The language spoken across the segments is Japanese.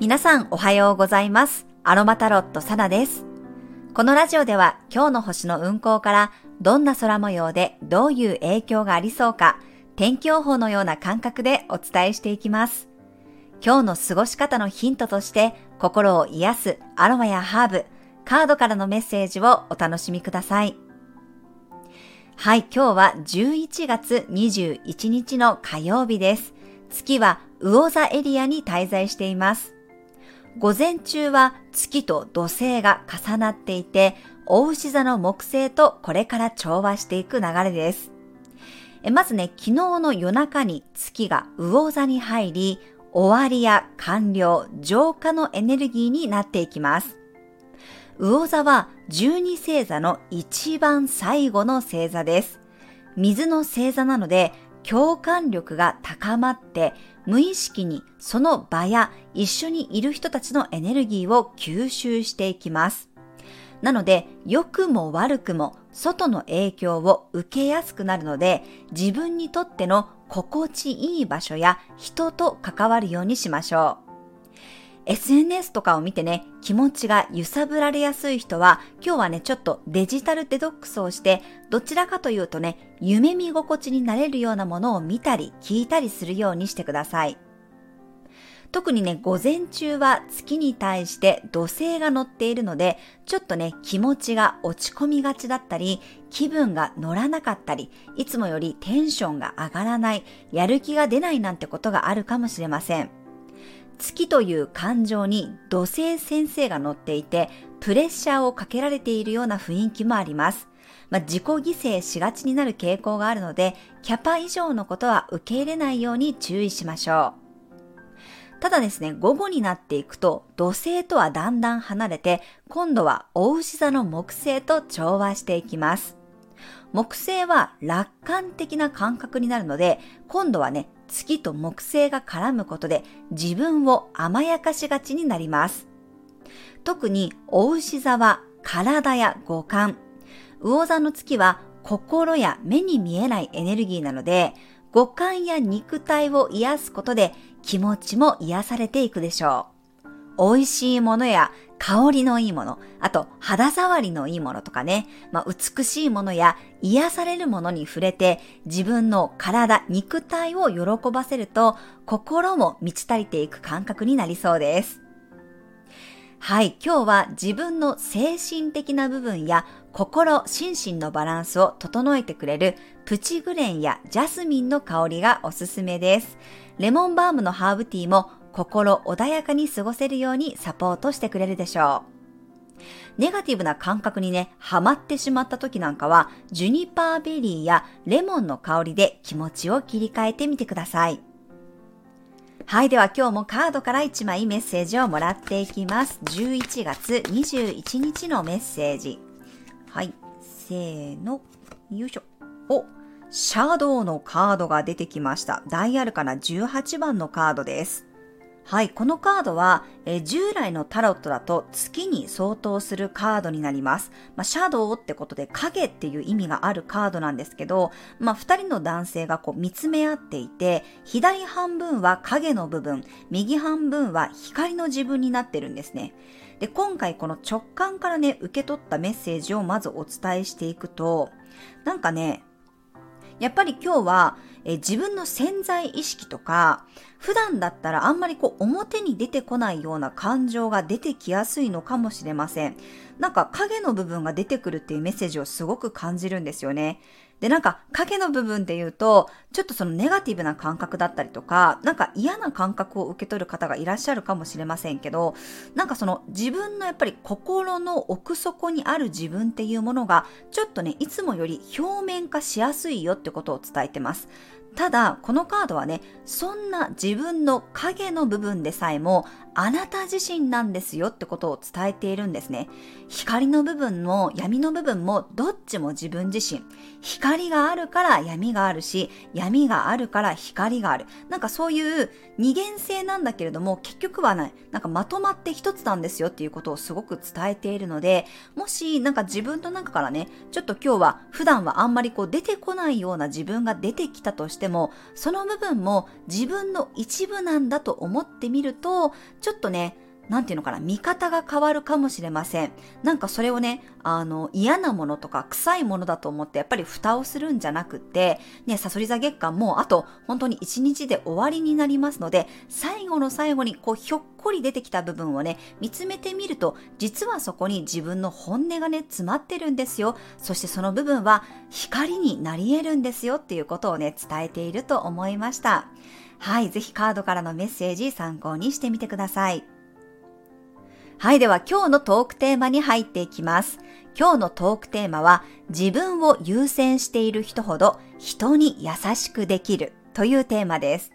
皆さんおはようございます。アロマタロットサナです。このラジオでは今日の星の運行からどんな空模様でどういう影響がありそうか天気予報のような感覚でお伝えしていきます。今日の過ごし方のヒントとして心を癒すアロマやハーブ、カードからのメッセージをお楽しみください。はい、今日は11月21日の火曜日です。月は魚座エリアに滞在しています。午前中は月と土星が重なっていて、大牛座の木星とこれから調和していく流れです。まずね、昨日の夜中に月が魚座に入り、終わりや完了、浄化のエネルギーになっていきます。魚座は12星座の一番最後の星座です。水の星座なので共感力が高まって無意識にその場や一緒にいる人たちのエネルギーを吸収していきます。なので、良くも悪くも外の影響を受けやすくなるので、自分にとっての心地いい場所や人と関わるようにしましょう。SNS とかを見てね、気持ちが揺さぶられやすい人は、今日はね、ちょっとデジタルデトックスをして、どちらかというとね、夢見心地になれるようなものを見たり、聞いたりするようにしてください。特にね、午前中は月に対して土星が乗っているので、ちょっとね、気持ちが落ち込みがちだったり、気分が乗らなかったり、いつもよりテンションが上がらない、やる気が出ないなんてことがあるかもしれません。月という感情に土星先生が乗っていて、プレッシャーをかけられているような雰囲気もあります。まあ、自己犠牲しがちになる傾向があるので、キャパ以上のことは受け入れないように注意しましょう。ただですね、午後になっていくと、土星とはだんだん離れて、今度は大牛座の木星と調和していきます。木星は楽観的な感覚になるので、今度はね、月と木星が絡むことで自分を甘やかしがちになります。特に、お牛座は体や五感、魚座の月は心や目に見えないエネルギーなので、五感や肉体を癒すことで気持ちも癒されていくでしょう。美味しいものや香りのいいもの、あと肌触りのいいものとかね、まあ、美しいものや癒されるものに触れて自分の体、肉体を喜ばせると心も満ち足りていく感覚になりそうです。はい、今日は自分の精神的な部分や心、心身のバランスを整えてくれるプチグレンやジャスミンの香りがおすすめです。レモンバームのハーブティーも心穏やかに過ごせるようにサポートしてくれるでしょう。ネガティブな感覚にね、ハマってしまった時なんかは、ジュニパーベリーやレモンの香りで気持ちを切り替えてみてください。はい。では今日もカードから1枚メッセージをもらっていきます。11月21日のメッセージ。はい。せーの。よいしょ。お、シャドウのカードが出てきました。ダイヤルかな18番のカードです。はい、このカードは、えー、従来のタロットだと月に相当するカードになります。まあ、シャドウってことで影っていう意味があるカードなんですけど、まあ、二人の男性がこう見つめ合っていて、左半分は影の部分、右半分は光の自分になってるんですね。で、今回この直感からね、受け取ったメッセージをまずお伝えしていくと、なんかね、やっぱり今日は、え自分の潜在意識とか、普段だったらあんまりこう表に出てこないような感情が出てきやすいのかもしれません。なんか影の部分が出てくるっていうメッセージをすごく感じるんですよね。で、なんか影の部分っていうと、ちょっとそのネガティブな感覚だったりとか、なんか嫌な感覚を受け取る方がいらっしゃるかもしれませんけど、なんかその自分のやっぱり心の奥底にある自分っていうものが、ちょっとね、いつもより表面化しやすいよってことを伝えてます。ただ、このカードはね、そんな自分の影の部分でさえも、あなた自身なんですよってことを伝えているんですね。光の部分も闇の部分もどっちも自分自身。光があるから闇があるし、闇があるから光がある。なんかそういう二元性なんだけれども、結局はね、なんかまとまって一つなんですよっていうことをすごく伝えているので、もしなんか自分の中からね、ちょっと今日は普段はあんまりこう出てこないような自分が出てきたとしてても、その部分も自分の一部なんだと思ってみると、ちょっとね、なんていうのかな、見方が変わるかもしれません。なんかそれをね、あの、嫌なものとか臭いものだと思って、やっぱり蓋をするんじゃなくて、ね、サソリ座月間もあと本当に一日で終わりになりますので、最後の最後にこうひょっこり出てきた部分をね、見つめてみると、実はそこに自分の本音がね、詰まってるんですよ。そしてその部分は光になり得るんですよっていうことをね、伝えていると思いました。はい、ぜひカードからのメッセージ参考にしてみてください。はい、では今日のトークテーマに入っていきます。今日のトークテーマは、自分を優先している人ほど人に優しくできるというテーマです。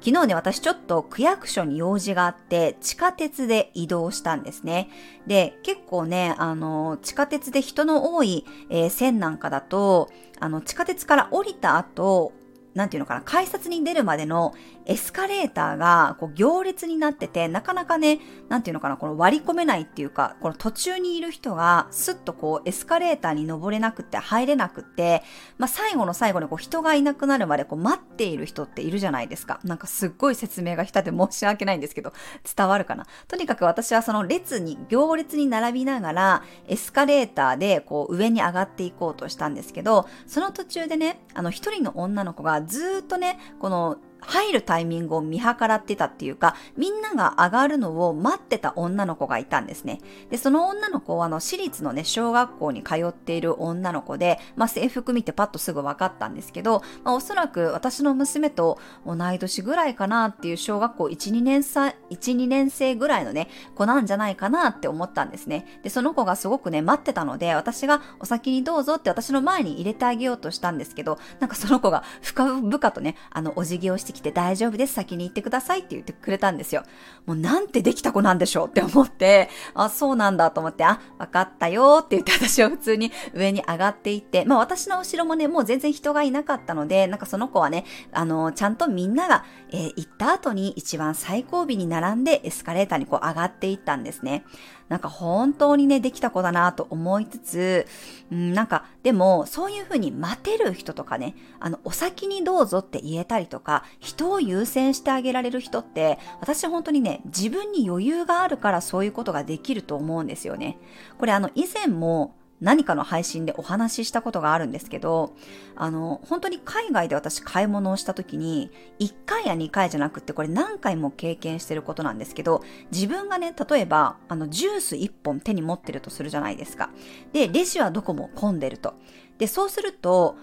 昨日ね、私ちょっと区役所に用事があって、地下鉄で移動したんですね。で、結構ね、あの、地下鉄で人の多い、えー、線なんかだと、あの、地下鉄から降りた後、なんていうのかな、改札に出るまでのエスカレーターがこう行列になってて、なかなかね、なんていうのかな、この割り込めないっていうか、この途中にいる人がスッとこうエスカレーターに登れなくって入れなくって、まあ最後の最後にこう人がいなくなるまでこう待っている人っているじゃないですか。なんかすっごい説明が下手で申し訳ないんですけど、伝わるかな。とにかく私はその列に、行列に並びながらエスカレーターでこう上に上がっていこうとしたんですけど、その途中でね、あの一人の女の子がずっとね、この入るタイミングを見計らってたっていうか、みんなが上がるのを待ってた女の子がいたんですね。で、その女の子は、あの、私立のね、小学校に通っている女の子で、まあ、制服見てパッとすぐ分かったんですけど、まあ、おそらく私の娘と同い年ぐらいかなっていう小学校1、2年生、1、2年生ぐらいのね、子なんじゃないかなって思ったんですね。で、その子がすごくね、待ってたので、私がお先にどうぞって私の前に入れてあげようとしたんですけど、なんかその子が深々とね、あの、お辞儀をしてきて大丈夫です、先に行ってくださいって言ってくれたんですよ。もうなんてできた子なんでしょうって思って、あ、そうなんだと思って、あ、わかったよって言って私は普通に上に上がっていって、まあ私の後ろもね、もう全然人がいなかったので、なんかその子はね、あの、ちゃんとみんなが、えー、行った後に一番最後尾に並んでエスカレーターにこう上がっていったんですね。なんか本当にね、できた子だなと思いつつ、うん、なんか、でも、そういうふうに待てる人とかね、あの、お先にどうぞって言えたりとか、人を優先してあげられる人って、私本当にね、自分に余裕があるからそういうことができると思うんですよね。これあの、以前も、何かの配信でお話ししたことがあるんですけど、あの、本当に海外で私買い物をした時に、1回や2回じゃなくてこれ何回も経験してることなんですけど、自分がね、例えば、あの、ジュース1本手に持ってるとするじゃないですか。で、レジはどこも混んでると。で、そうすると、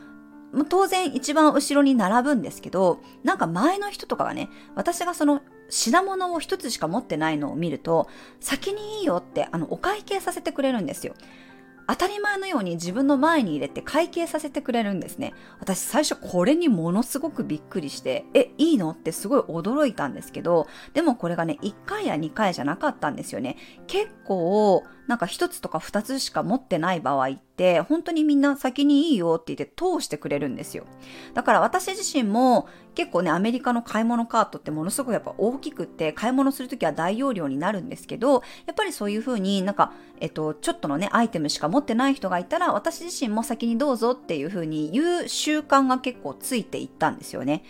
当然一番後ろに並ぶんですけど、なんか前の人とかがね、私がその品物を一つしか持ってないのを見ると、先にいいよってあのお会計させてくれるんですよ。当たり前のように自分の前に入れて会計させてくれるんですね。私最初これにものすごくびっくりして、え、いいの？ってすごい驚いたんですけど、でもこれがね、1回や2回じゃなかったんですよね。結構、なんか1つとか2つしか持ってない場合って、本当にみんな先にいいよって言って通してくれるんですよ。だから私自身も結構ね、アメリカの買い物カートってものすごくやっぱ大きくって、買い物するときは大容量になるんですけど、やっぱりそういう風になんか、えっと、ちょっとのね、アイテムしか持ってない人がいたら、私自身も先にどうぞっていう風に言う習慣が結構ついていったんですよね。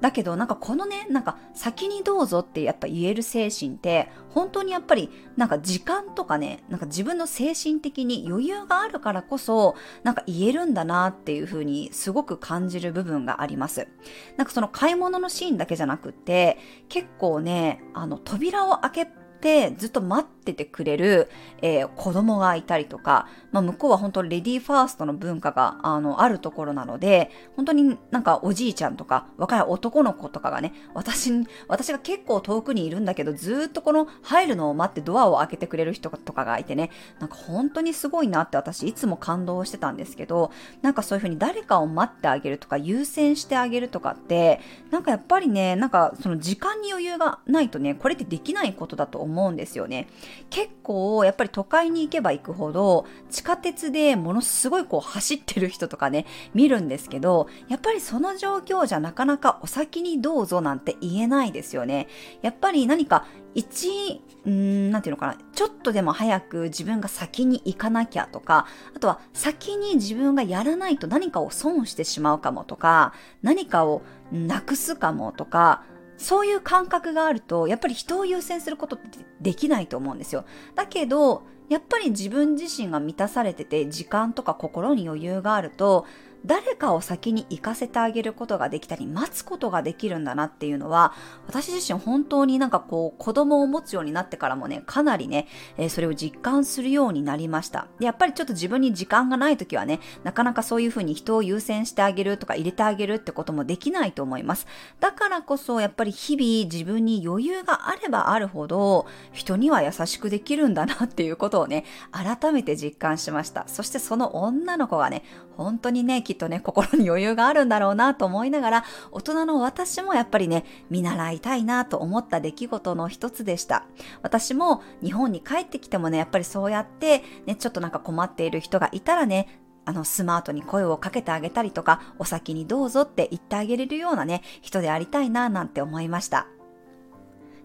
だけどなんかこのね、なんか先にどうぞってやっぱ言える精神って本当にやっぱりなんか時間とかね、なんか自分の精神的に余裕があるからこそなんか言えるんだなっていう風にすごく感じる部分があります。なんかその買い物のシーンだけじゃなくって結構ね、あの扉を開けってずっと待っててくれる、えー、子供がいたりとか、まあ、向こうは本当レディーファーストの文化があのあるところなので、本当になんかおじいちゃんとか若い男の子とかがね、私、私が結構遠くにいるんだけど、ずっとこの入るのを待ってドアを開けてくれる人とかがいてね、なんか本当にすごいなって私いつも感動してたんですけど、なんかそういうふうに誰かを待ってあげるとか優先してあげるとかって、なんかやっぱりね、なんかその時間に余裕がないとね、これってできないことだと思思うんですよね。結構やっぱり都会に行けば行くほど地下鉄でものすごいこう走ってる人とかね見るんですけどやっぱりその状況じゃなかなかお先にどうぞなんて言えないですよね。やっぱり何か一、うん、なんていうのかな、ちょっとでも早く自分が先に行かなきゃとか、あとは先に自分がやらないと何かを損してしまうかもとか、何かをなくすかもとか、そういう感覚があると、やっぱり人を優先することってできないと思うんですよ。だけど、やっぱり自分自身が満たされてて、時間とか心に余裕があると、誰かを先に行かせてあげることができたり、待つことができるんだなっていうのは、私自身本当になんかこう、子供を持つようになってからもね、かなりね、えー、それを実感するようになりました。で、やっぱりちょっと自分に時間がない時はね、なかなかそういうふうに人を優先してあげるとか入れてあげるってこともできないと思います。だからこそ、やっぱり日々自分に余裕があればあるほど、人には優しくできるんだなっていうことをね、改めて実感しました。そしてその女の子がね、本当にね、きっとね、心に余裕があるんだろうなと思いながら、大人の私もやっぱりね、見習いたいなと思った出来事の一つでした。私も日本に帰ってきてもね、やっぱりそうやって、ね、ちょっとなんか困っている人がいたらね、あの、スマートに声をかけてあげたりとか、お先にどうぞって言ってあげれるようなね、人でありたいななんて思いました。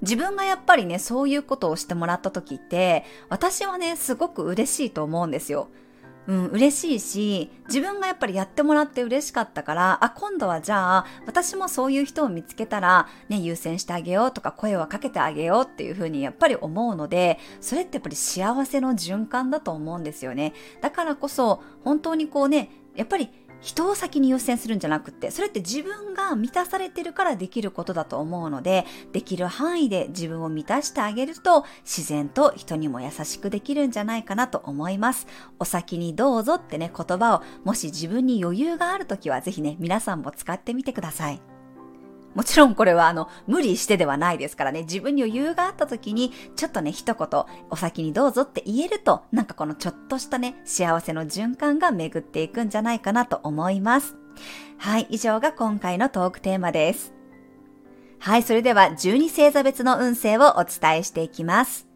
自分がやっぱりね、そういうことをしてもらった時って、私はね、すごく嬉しいと思うんですよ。うん、嬉しいし、自分がやっぱりやってもらって嬉しかったから、あ、今度はじゃあ、私もそういう人を見つけたら、ね、優先してあげようとか、声はかけてあげようっていうふうにやっぱり思うので、それってやっぱり幸せの循環だと思うんですよね。だからこそ、本当にこうね、やっぱり人を先に優先するんじゃなくて、それって自分が満たされてるからできることだと思うので、できる範囲で自分を満たしてあげると、自然と人にも優しくできるんじゃないかなと思います。お先にどうぞってね、言葉を、もし自分に余裕があるときはぜひね、皆さんも使ってみてください。もちろんこれはあの、無理してではないですからね、自分に余裕があった時に、ちょっとね、一言、お先にどうぞって言えると、なんかこのちょっとしたね、幸せの循環が巡っていくんじゃないかなと思います。はい、以上が今回のトークテーマです。はい、それでは12星座別の運勢をお伝えしていきます。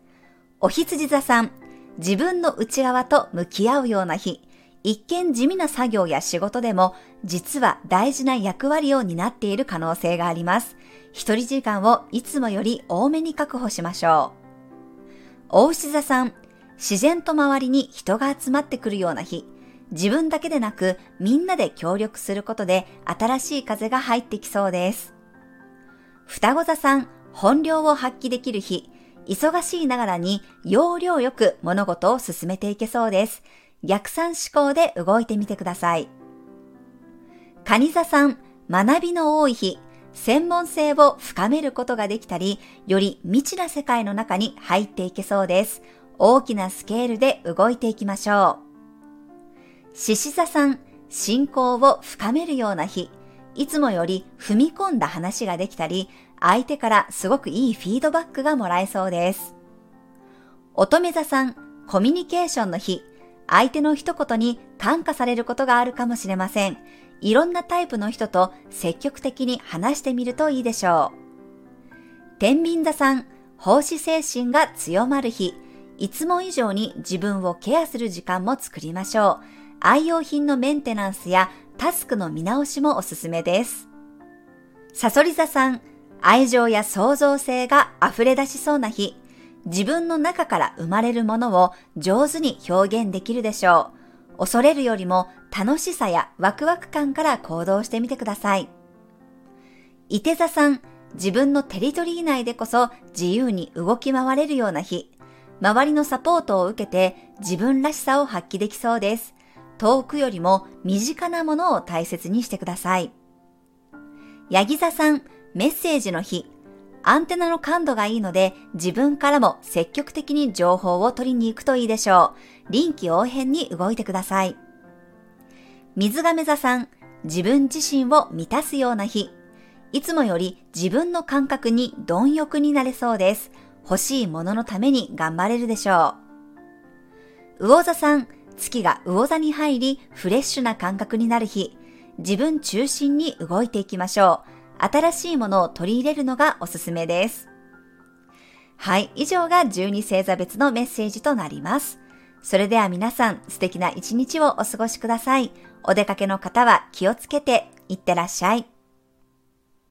お羊座さん、自分の内側と向き合うような日、一見地味な作業や仕事でも実は大事な役割を担っている可能性があります。一人時間をいつもより多めに確保しましょう。大牛座さん、自然と周りに人が集まってくるような日、自分だけでなくみんなで協力することで新しい風が入ってきそうです。双子座さん、本領を発揮できる日、忙しいながらに要領よく物事を進めていけそうです。逆算思考で動いてみてください。蟹座さん、学びの多い日、専門性を深めることができたり、より未知な世界の中に入っていけそうです。大きなスケールで動いていきましょう。獅子座さん、信仰を深めるような日、いつもより踏み込んだ話ができたり、相手からすごくいいフィードバックがもらえそうです。乙女座さん、コミュニケーションの日、相手の一言に感化されることがあるかもしれません。いろんなタイプの人と積極的に話してみるといいでしょう。天秤座さん、奉仕精神が強まる日、いつも以上に自分をケアする時間も作りましょう。愛用品のメンテナンスやタスクの見直しもおすすめです。サソリ座さん、愛情や創造性が溢れ出しそうな日、自分の中から生まれるものを上手に表現できるでしょう。恐れるよりも楽しさやワクワク感から行動してみてください。伊手座さん、自分のテリトリー内でこそ自由に動き回れるような日、周りのサポートを受けて自分らしさを発揮できそうです。遠くよりも身近なものを大切にしてください。ヤギ座さん、メッセージの日、アンテナの感度がいいので自分からも積極的に情報を取りに行くといいでしょう。臨機応変に動いてください。水亀座さん、自分自身を満たすような日。いつもより自分の感覚に貪欲になれそうです。欲しいもののために頑張れるでしょう。魚座さん、月が魚座に入りフレッシュな感覚になる日。自分中心に動いていきましょう。新しいものを取り入れるのがおすすめです。はい、以上が12星座別のメッセージとなります。それでは皆さん素敵な一日をお過ごしください。お出かけの方は気をつけていってらっしゃい。